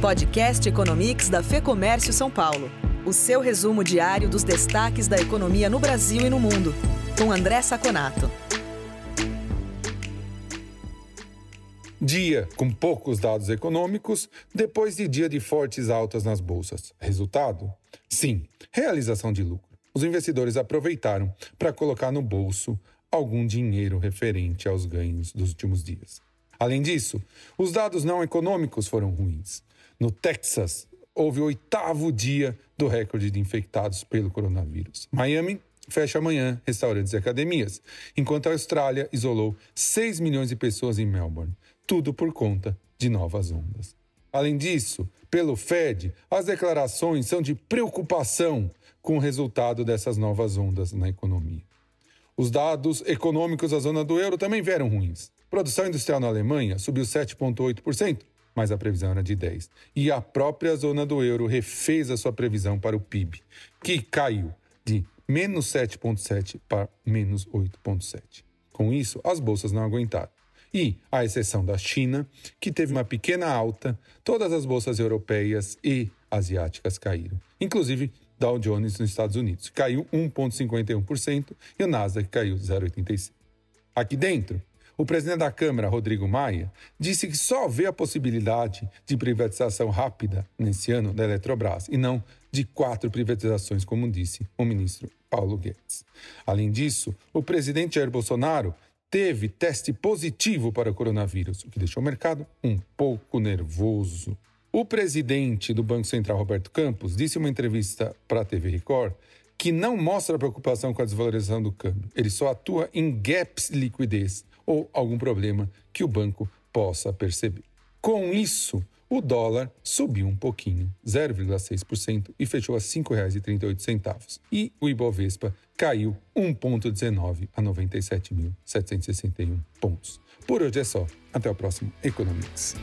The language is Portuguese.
Podcast Economics da Fê Comércio São Paulo. O seu resumo diário dos destaques da economia no Brasil e no mundo. Com André Saconato. Dia com poucos dados econômicos, depois de dia de fortes altas nas bolsas. Resultado? Sim, realização de lucro. Os investidores aproveitaram para colocar no bolso algum dinheiro referente aos ganhos dos últimos dias. Além disso, os dados não econômicos foram ruins. No Texas, houve o oitavo dia do recorde de infectados pelo coronavírus. Miami fecha amanhã restaurantes e academias, enquanto a Austrália isolou 6 milhões de pessoas em Melbourne, tudo por conta de novas ondas. Além disso, pelo Fed, as declarações são de preocupação com o resultado dessas novas ondas na economia. Os dados econômicos da zona do euro também vieram ruins. Produção industrial na Alemanha subiu 7,8%, mas a previsão era de 10. E a própria zona do euro refez a sua previsão para o PIB, que caiu de menos 7,7 para menos 8,7. Com isso, as bolsas não aguentaram. E, à exceção da China, que teve uma pequena alta, todas as bolsas europeias e asiáticas caíram. Inclusive, Dow Jones nos Estados Unidos caiu 1,51% e o Nasdaq caiu 0,85%. Aqui dentro, o presidente da Câmara, Rodrigo Maia, disse que só vê a possibilidade de privatização rápida nesse ano da Eletrobras e não de quatro privatizações, como disse o ministro Paulo Guedes. Além disso, o presidente Jair Bolsonaro teve teste positivo para o coronavírus, o que deixou o mercado um pouco nervoso. O presidente do Banco Central, Roberto Campos, disse em uma entrevista para a TV Record que não mostra preocupação com a desvalorização do câmbio. Ele só atua em gaps de liquidez ou algum problema que o banco possa perceber. Com isso, o dólar subiu um pouquinho, 0,6%, e fechou a R$ 5,38. E o Ibovespa caiu 1,19 a 97.761 pontos. Por hoje é só. Até o próximo Economics.